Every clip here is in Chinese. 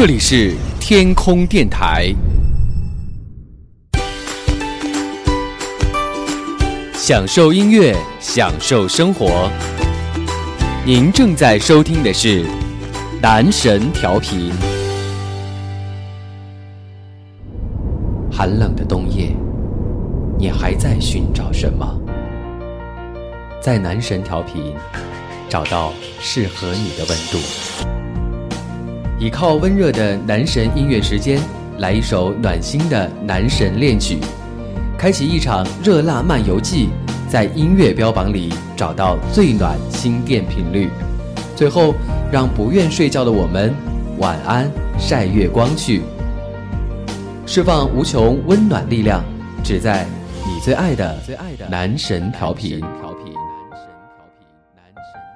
这里是天空电台，享受音乐，享受生活。您正在收听的是男神调频。寒冷的冬夜，你还在寻找什么？在男神调频，找到适合你的温度。倚靠温热的男神音乐时间，来一首暖心的男神恋曲，开启一场热辣漫游记，在音乐标榜里找到最暖心电频率。最后，让不愿睡觉的我们晚安，晒月光去，释放无穷温暖力量，只在你最爱的最爱的男神调频。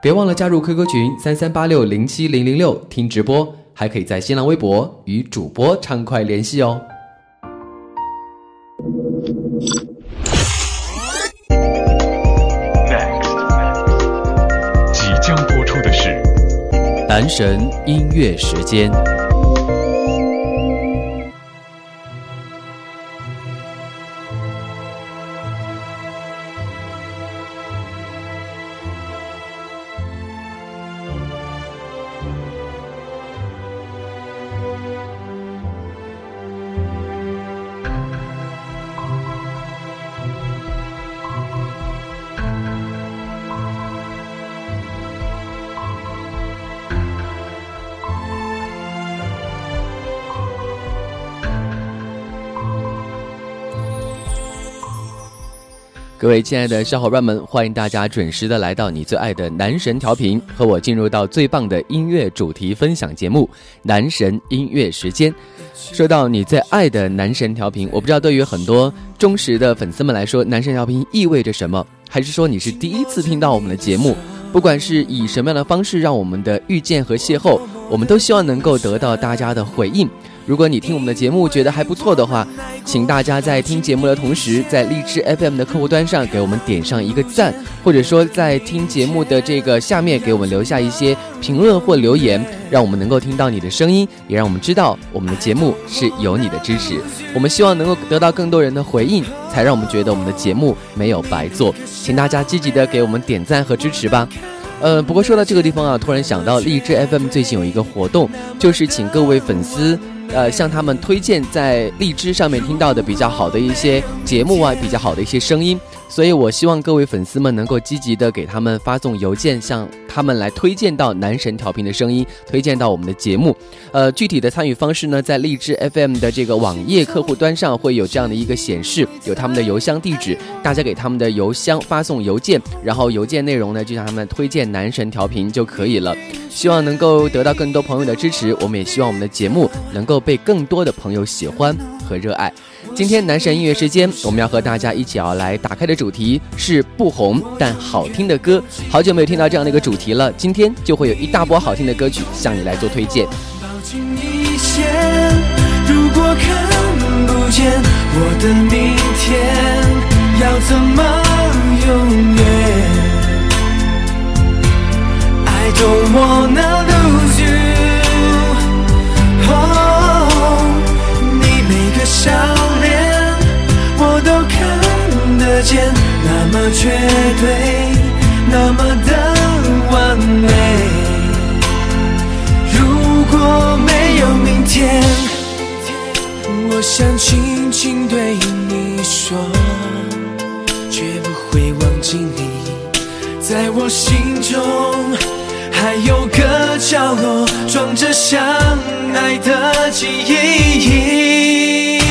别忘了加入 QQ 群三三八六零七零零六听直播。还可以在新浪微博与主播畅快联系哦。Next，即将播出的是男神音乐时间。各位亲爱的小伙伴们，欢迎大家准时的来到你最爱的男神调频，和我进入到最棒的音乐主题分享节目——男神音乐时间。说到你最爱的男神调频，我不知道对于很多忠实的粉丝们来说，男神调频意味着什么，还是说你是第一次听到我们的节目？不管是以什么样的方式让我们的遇见和邂逅，我们都希望能够得到大家的回应。如果你听我们的节目觉得还不错的话，请大家在听节目的同时，在荔枝 FM 的客户端上给我们点上一个赞，或者说在听节目的这个下面给我们留下一些评论或留言，让我们能够听到你的声音，也让我们知道我们的节目是有你的支持。我们希望能够得到更多人的回应，才让我们觉得我们的节目没有白做。请大家积极的给我们点赞和支持吧。呃，不过说到这个地方啊，突然想到荔枝 FM 最近有一个活动，就是请各位粉丝。呃，向他们推荐在荔枝上面听到的比较好的一些节目啊，比较好的一些声音。所以，我希望各位粉丝们能够积极的给他们发送邮件，向他们来推荐到男神调频的声音，推荐到我们的节目。呃，具体的参与方式呢，在荔枝 FM 的这个网页客户端上会有这样的一个显示，有他们的邮箱地址，大家给他们的邮箱发送邮件，然后邮件内容呢就向他们推荐男神调频就可以了。希望能够得到更多朋友的支持，我们也希望我们的节目能够被更多的朋友喜欢和热爱。今天男神音乐时间，我们要和大家一起要来打开的主题是不红但好听的歌。好久没有听到这样的一个主题了，今天就会有一大波好听的歌曲向你来做推荐。如果看不见我的明天，要怎么永远？I don't wanna lose you。见那么绝对，那么的完美。如果没有明天，我想轻轻对你说，绝不会忘记你，在我心中还有个角落，装着相爱的记忆。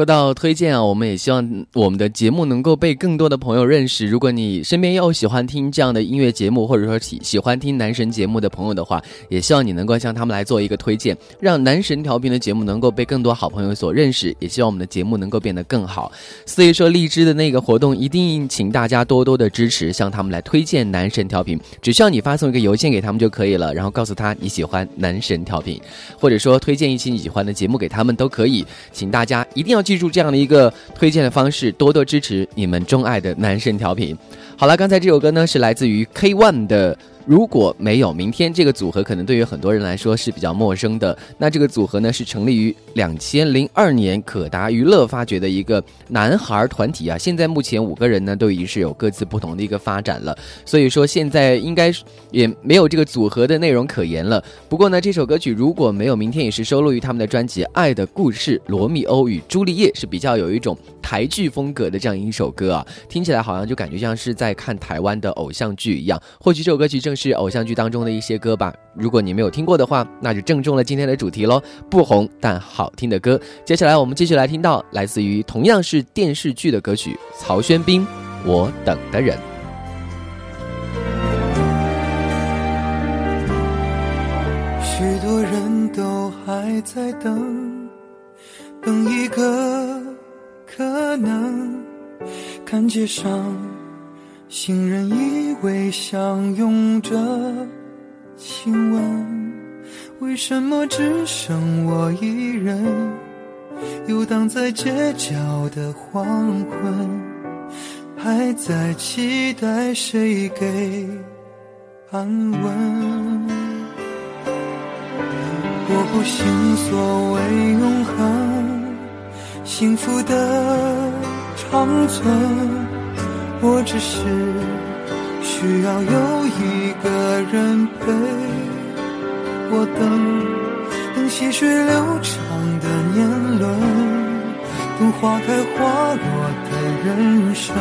说到推荐啊，我们也希望我们的节目能够被更多的朋友认识。如果你身边有喜欢听这样的音乐节目，或者说喜喜欢听男神节目的朋友的话，也希望你能够向他们来做一个推荐，让男神调频的节目能够被更多好朋友所认识。也希望我们的节目能够变得更好。所以说，荔枝的那个活动一定请大家多多的支持，向他们来推荐男神调频。只需要你发送一个邮件给他们就可以了，然后告诉他你喜欢男神调频，或者说推荐一期你喜欢的节目给他们都可以。请大家一定要记住这样的一个推荐的方式，多多支持你们钟爱的男神调频。好了，刚才这首歌呢是来自于 K One 的。如果没有明天，这个组合可能对于很多人来说是比较陌生的。那这个组合呢是成立于两千零二年，可达娱乐发掘的一个男孩团体啊。现在目前五个人呢都已经是有各自不同的一个发展了，所以说现在应该也没有这个组合的内容可言了。不过呢，这首歌曲如果没有明天，也是收录于他们的专辑《爱的故事：罗密欧与朱丽叶》，是比较有一种台剧风格的这样一首歌啊，听起来好像就感觉像是在看台湾的偶像剧一样。或许这首歌曲正是偶像剧当中的一些歌吧。如果你没有听过的话，那就正中了今天的主题喽。不红但好听的歌，接下来我们继续来听到来自于同样是电视剧的歌曲，曹轩宾《我等的人》。许多人都还在等，等一个可能。看街上，行人依偎相拥着亲吻，为什么只剩我一人，游荡在街角的黄昏，还在期待谁给安稳？我不信所谓永恒，幸福的长存，我只是需要有一个人陪我等，等细水流长的年轮，等花开花落的人生，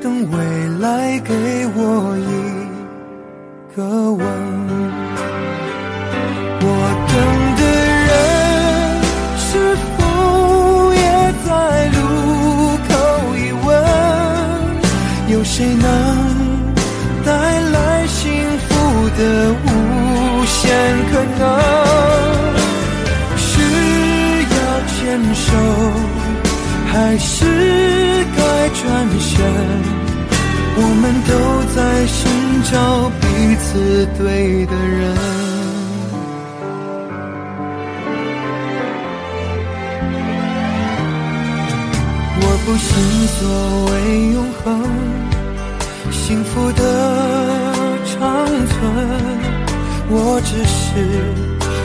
等未来给我一个吻。的无限可能？是要牵手，还是该转身？我们都在寻找彼此对的人。我不信所谓永恒，幸福的，我只是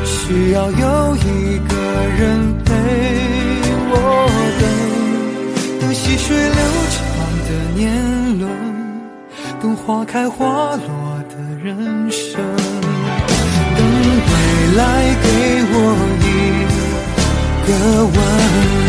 需要有一个人陪我等，等细水流长的年轮，等花开花落的人生，等未来给我一个吻。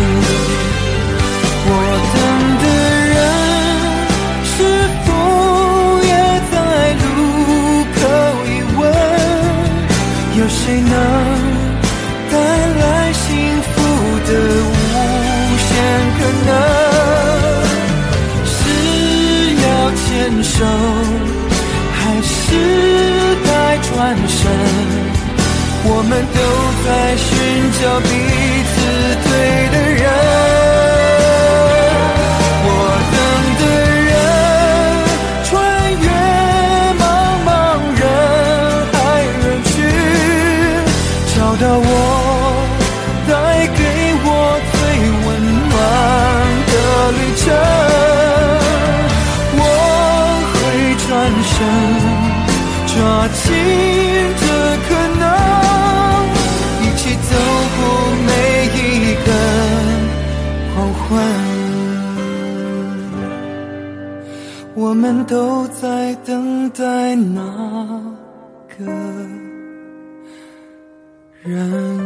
手，还是该转身？我们都在寻找彼此都在等待那个人。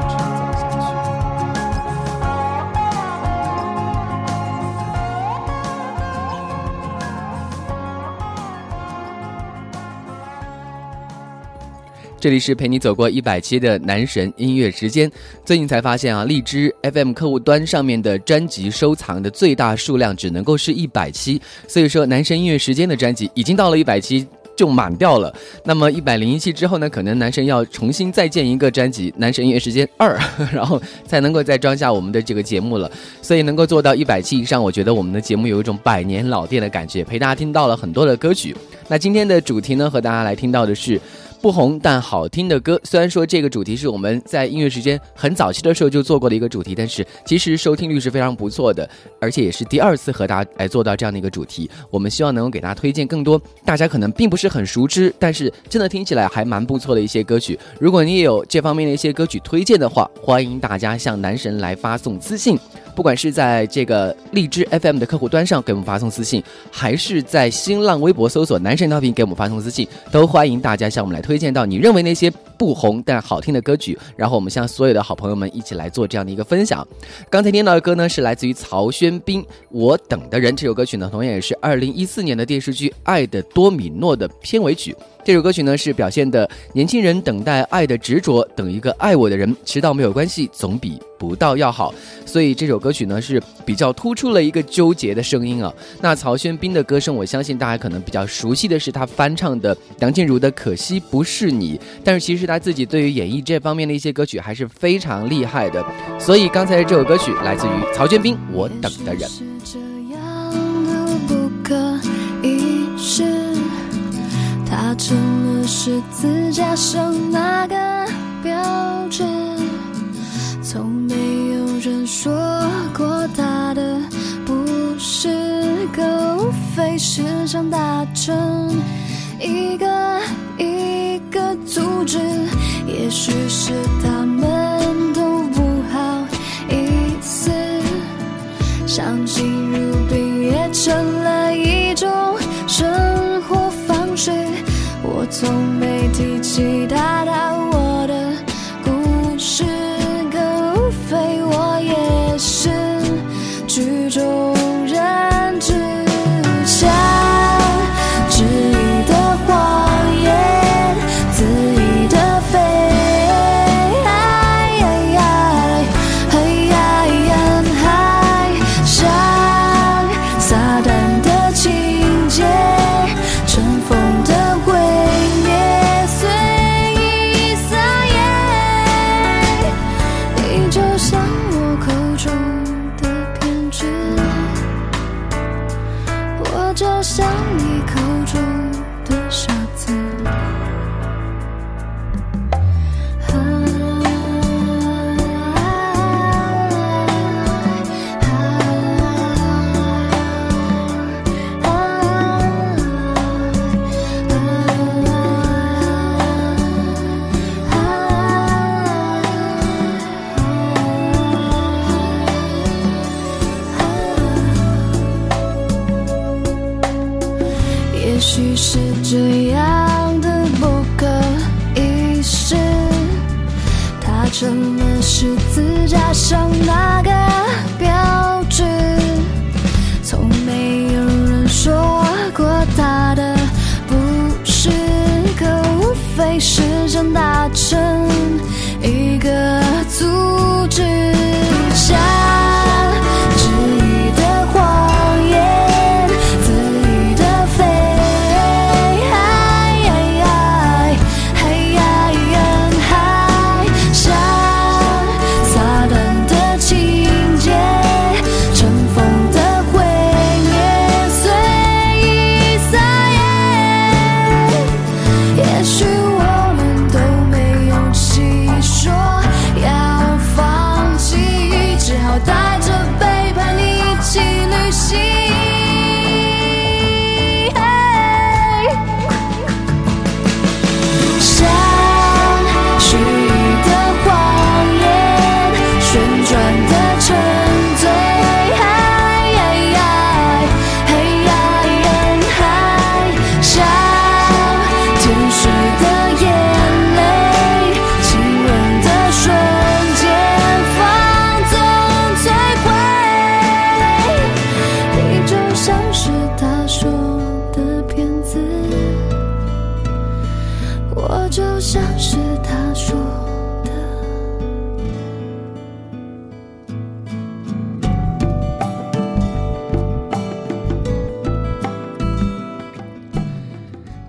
这里是陪你走过一百期的男神音乐时间。最近才发现啊，荔枝 FM 客户端上面的专辑收藏的最大数量只能够是一百期，所以说男神音乐时间的专辑已经到了一百期就满掉了。那么一百零一期之后呢，可能男神要重新再建一个专辑《男神音乐时间二》，然后才能够再装下我们的这个节目了。所以能够做到一百期以上，我觉得我们的节目有一种百年老店的感觉，陪大家听到了很多的歌曲。那今天的主题呢，和大家来听到的是。不红但好听的歌，虽然说这个主题是我们在音乐时间很早期的时候就做过的一个主题，但是其实收听率是非常不错的，而且也是第二次和大家来做到这样的一个主题。我们希望能够给大家推荐更多大家可能并不是很熟知，但是真的听起来还蛮不错的一些歌曲。如果你也有这方面的一些歌曲推荐的话，欢迎大家向男神来发送私信。不管是在这个荔枝 FM 的客户端上给我们发送私信，还是在新浪微博搜索“男神调频”给我们发送私信，都欢迎大家向我们来推推荐到你认为那些不红但好听的歌曲，然后我们向所有的好朋友们一起来做这样的一个分享。刚才听到的歌呢，是来自于曹轩宾《我等的人》这首歌曲呢，同样也是二零一四年的电视剧《爱的多米诺》的片尾曲。这首歌曲呢，是表现的年轻人等待爱的执着，等一个爱我的人，迟到没有关系，总比不到要好。所以这首歌曲呢，是比较突出了一个纠结的声音啊。那曹轩宾的歌声，我相信大家可能比较熟悉的是他翻唱的梁静茹的《可惜不是你》，但是其实他自己对于演绎这方面的一些歌曲还是非常厉害的。所以刚才这首歌曲来自于曹轩宾，《我等的人》。它成了十字架上那个标志，从没有人说过他的不是个，无非是想达成一个一个组织，也许是他们都不好意思，相信从没提起他，他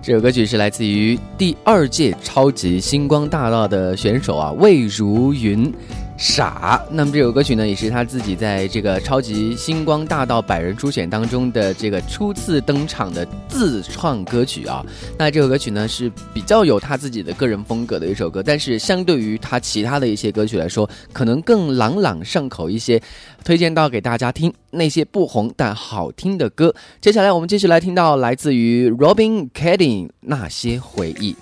这首歌曲是来自于第二届超级星光大道的选手啊，魏如云。傻，那么这首歌曲呢，也是他自己在这个超级星光大道百人初选当中的这个初次登场的自创歌曲啊。那这首歌曲呢，是比较有他自己的个人风格的一首歌，但是相对于他其他的一些歌曲来说，可能更朗朗上口一些。推荐到给大家听那些不红但好听的歌。接下来我们继续来听到来自于 Robin Kedding 那些回忆。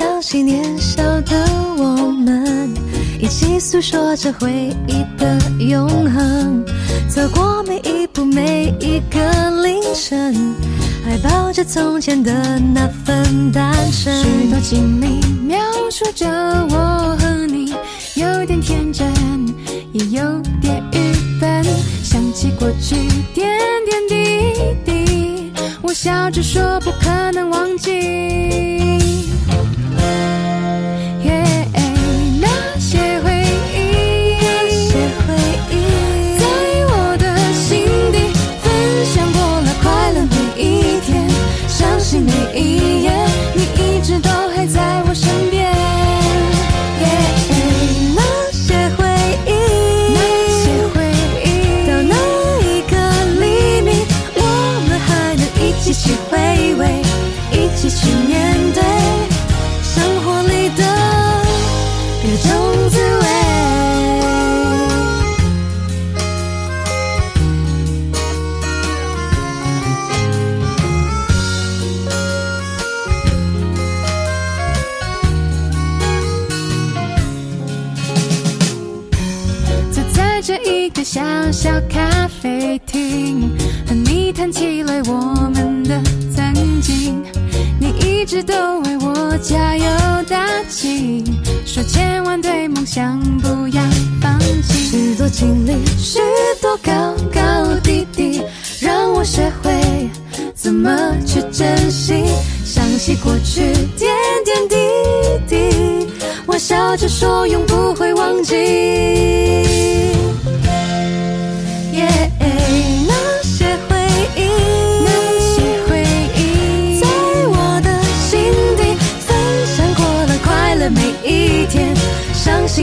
想起年少的我们，一起诉说着回忆的永恒。走过每一步，每一个凌晨，还抱着从前的那份单纯。许多经历描述着我和你，有点天真，也有点愚笨。想起过去点点滴滴，我笑着说不可能忘记。Bye.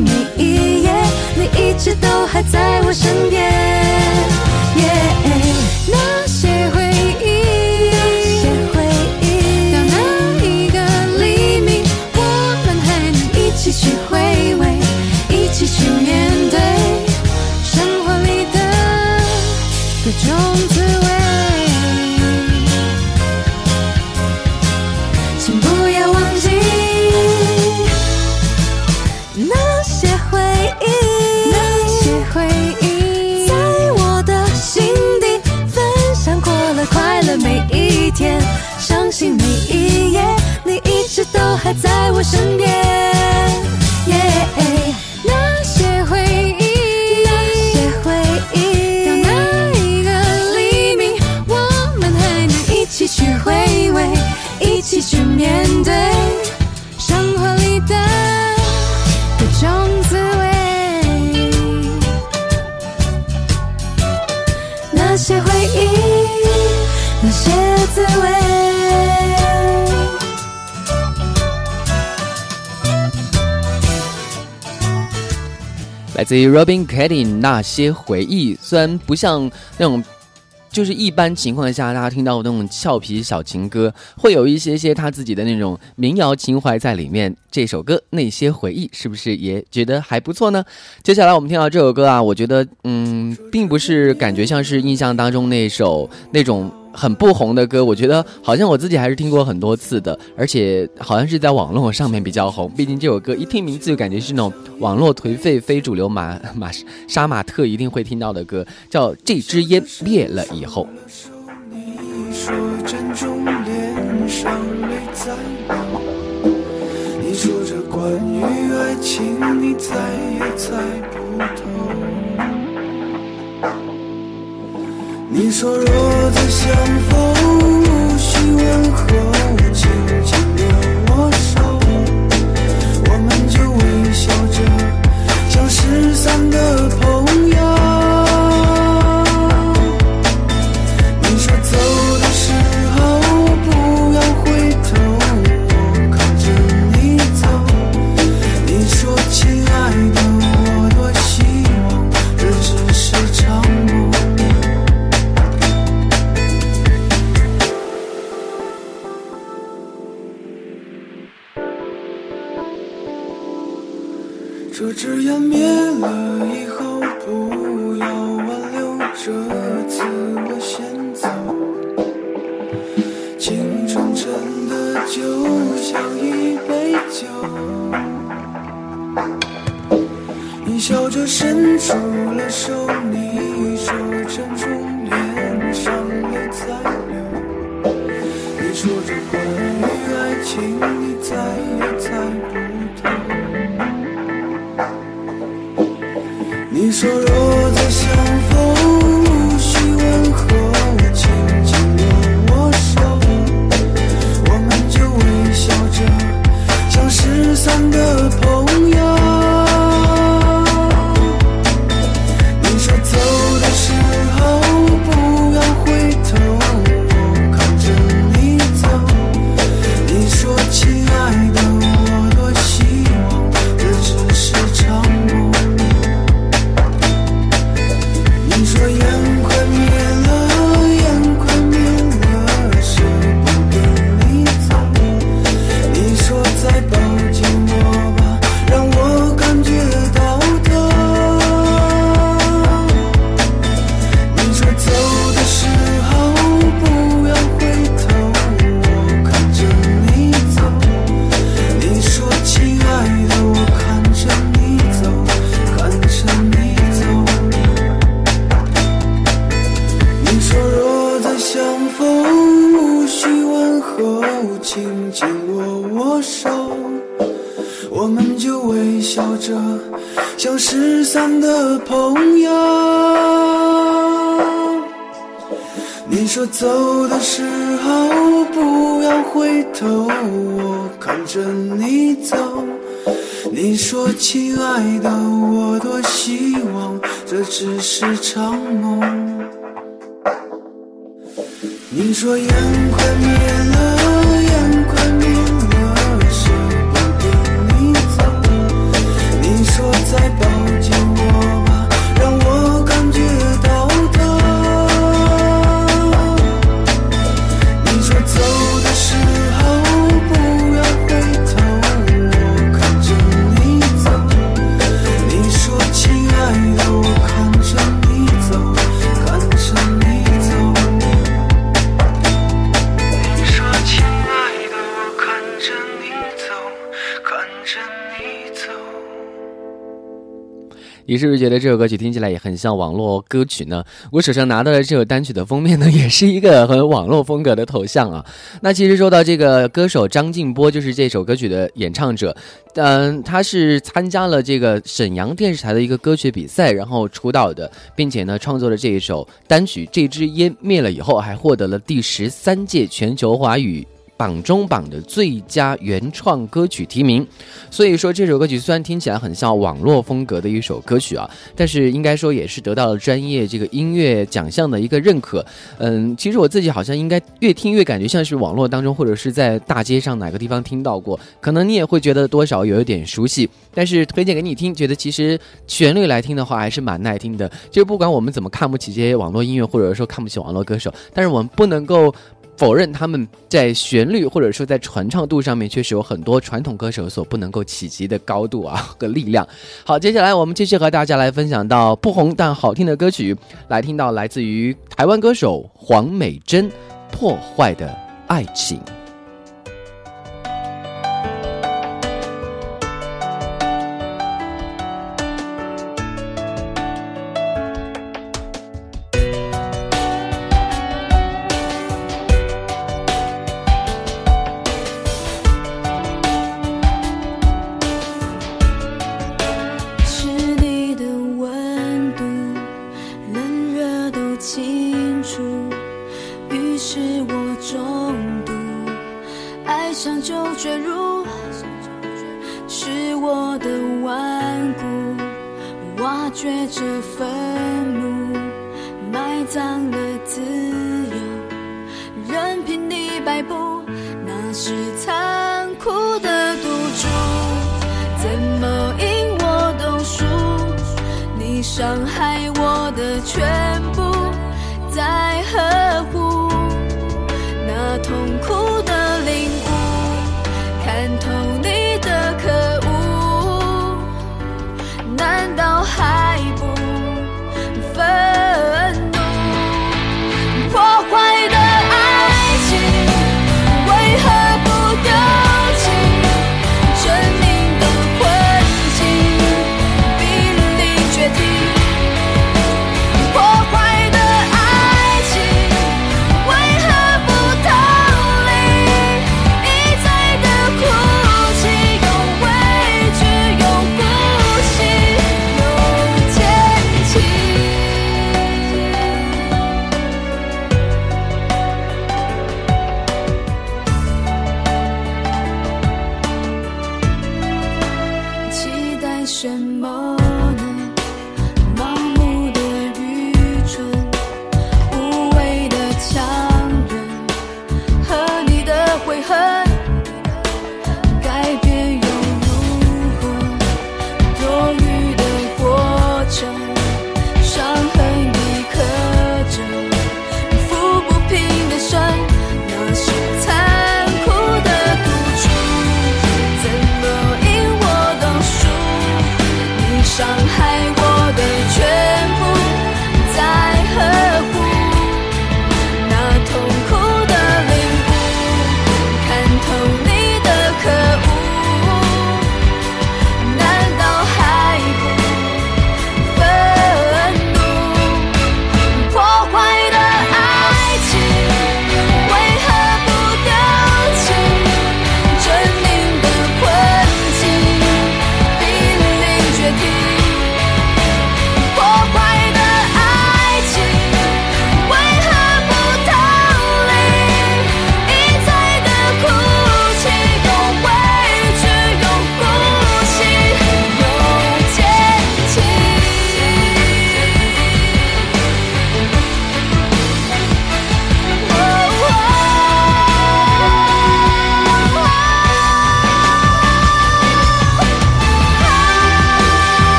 每一夜，你一直都还在我身边。身边。耶，那些回忆，那些回忆，到哪一个黎明，我们还能一起去回味，一起去面对生活里的各种滋味。那些回忆，那些滋味。来自于 Robin k e t t y 那些回忆，虽然不像那种。就是一般情况下，大家听到那种俏皮小情歌，会有一些些他自己的那种民谣情怀在里面。这首歌那些回忆，是不是也觉得还不错呢？接下来我们听到这首歌啊，我觉得嗯，并不是感觉像是印象当中那首那种。很不红的歌，我觉得好像我自己还是听过很多次的，而且好像是在网络上面比较红。毕竟这首歌一听名字就感觉是那种网络颓废非主流马马杀马特一定会听到的歌，叫《这支烟灭了以后》。关于爱情你猜也猜不透。你说若再相逢，无需问候，你说走的时候不要回头，我看着你走。你说亲爱的，我多希望这只是场梦。你说烟快灭了，你是不是觉得这首歌曲听起来也很像网络歌曲呢？我手上拿到的这首单曲的封面呢，也是一个很网络风格的头像啊。那其实说到这个歌手张静波，就是这首歌曲的演唱者，嗯，他是参加了这个沈阳电视台的一个歌曲比赛，然后出道的，并且呢，创作了这一首单曲《这支烟灭了》以后，还获得了第十三届全球华语。榜中榜的最佳原创歌曲提名，所以说这首歌曲虽然听起来很像网络风格的一首歌曲啊，但是应该说也是得到了专业这个音乐奖项的一个认可。嗯，其实我自己好像应该越听越感觉像是网络当中或者是在大街上哪个地方听到过，可能你也会觉得多少有一点熟悉。但是推荐给你听，觉得其实旋律来听的话还是蛮耐听的。就不管我们怎么看不起这些网络音乐，或者说看不起网络歌手，但是我们不能够。否认他们在旋律或者说在传唱度上面确实有很多传统歌手所不能够企及的高度啊和力量。好，接下来我们继续和大家来分享到不红但好听的歌曲，来听到来自于台湾歌手黄美珍《破坏的爱情》。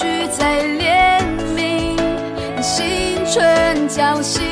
去再怜悯心存侥幸。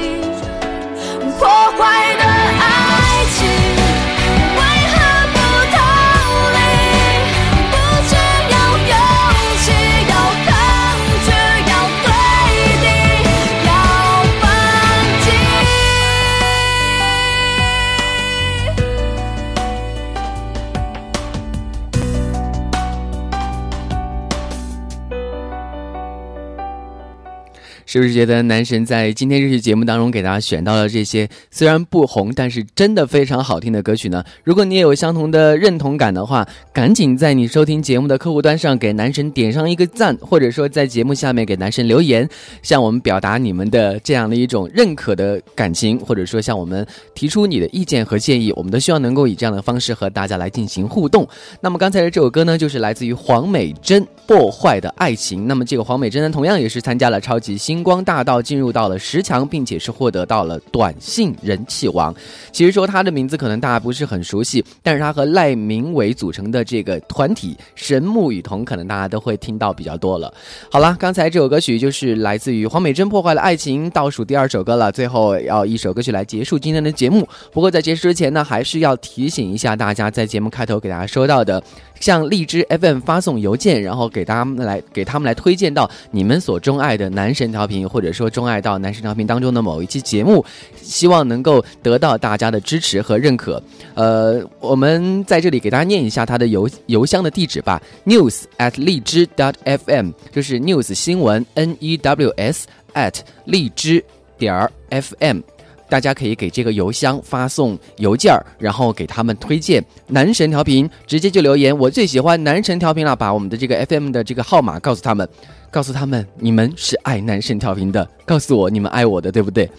是不是觉得男神在今天这期节目当中给大家选到了这些虽然不红，但是真的非常好听的歌曲呢？如果你也有相同的认同感的话，赶紧在你收听节目的客户端上给男神点上一个赞，或者说在节目下面给男神留言，向我们表达你们的这样的一种认可的感情，或者说向我们提出你的意见和建议，我们都希望能够以这样的方式和大家来进行互动。那么刚才的这首歌呢，就是来自于黄美珍《破坏的爱情》。那么这个黄美珍呢，同样也是参加了超级星星光大道，进入到了十强，并且是获得到了短信人气王。其实说他的名字可能大家不是很熟悉，但是他和赖明伟组成的这个团体神木雨桐，可能大家都会听到比较多了。好了，刚才这首歌曲就是来自于黄美珍《破坏了爱情》，倒数第二首歌了，最后要一首歌曲来结束今天的节目。不过在结束之前呢，还是要提醒一下大家，在节目开头给大家说到的。向荔枝 FM 发送邮件，然后给他们来给他们来推荐到你们所钟爱的男神调频，或者说钟爱到男神调频当中的某一期节目，希望能够得到大家的支持和认可。呃，我们在这里给大家念一下他的邮邮箱的地址吧：news at 荔枝 dot fm，就是 news 新闻 n e w s at 荔枝点儿 fm。大家可以给这个邮箱发送邮件儿，然后给他们推荐男神调频，直接就留言。我最喜欢男神调频了，把我们的这个 FM 的这个号码告诉他们。告诉他们，你们是爱男神调频的。告诉我，你们爱我的，对不对？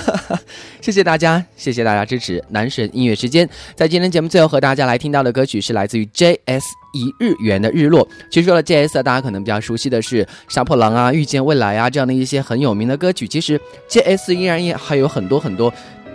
谢谢大家，谢谢大家支持男神音乐时间。在今天节目最后和大家来听到的歌曲是来自于 J.S. 一日元的日落。其实说了 J.S. 大家可能比较熟悉的是杀破狼啊、遇见未来啊这样的一些很有名的歌曲。其实 J.S. 依然也还有很多很多。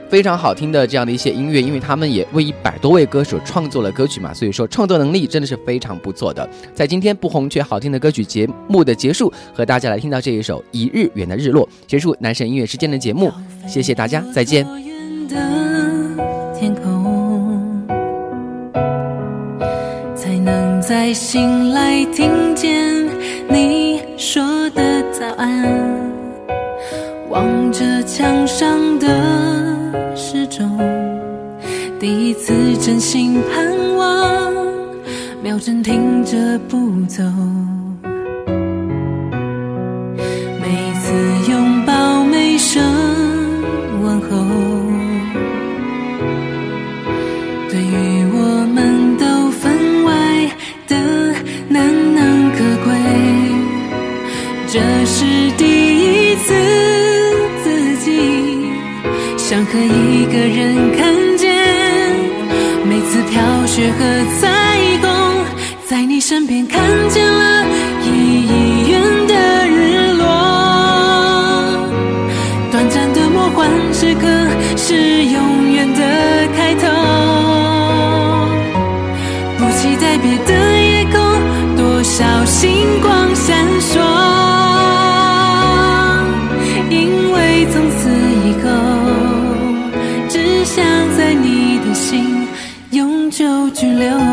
非常好听的这样的一些音乐，因为他们也为一百多位歌手创作了歌曲嘛，所以说创作能力真的是非常不错的。在今天不红却好听的歌曲节目的结束，和大家来听到这一首《一日远的日落》，结束男神音乐时间的节目。谢谢大家，再见。天空，才醒来听见你说的早安，望着墙上的。时钟，第一次真心盼望，秒针停着不走。每次拥抱，每声雪和彩虹，在你身边看见了一亿远的日落。短暂的魔幻时刻是永远的开头。不期待别的夜空，多少星光闪烁。因为从此以后，只想在你拘留。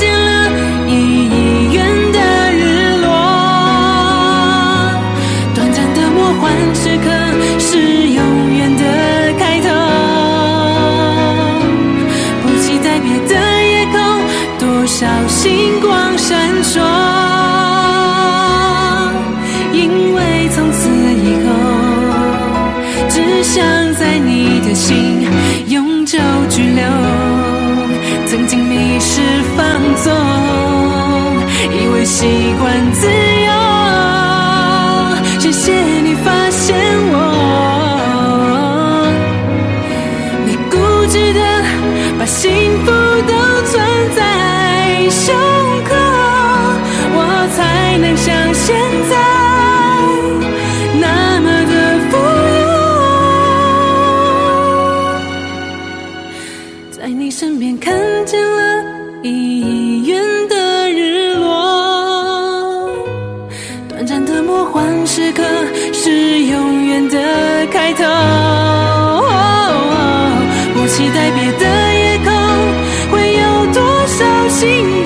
见了一元的日落短暂的魔幻时刻是永远的开头不计在别的夜空多少星光闪烁习惯自你在别的夜空会有多少星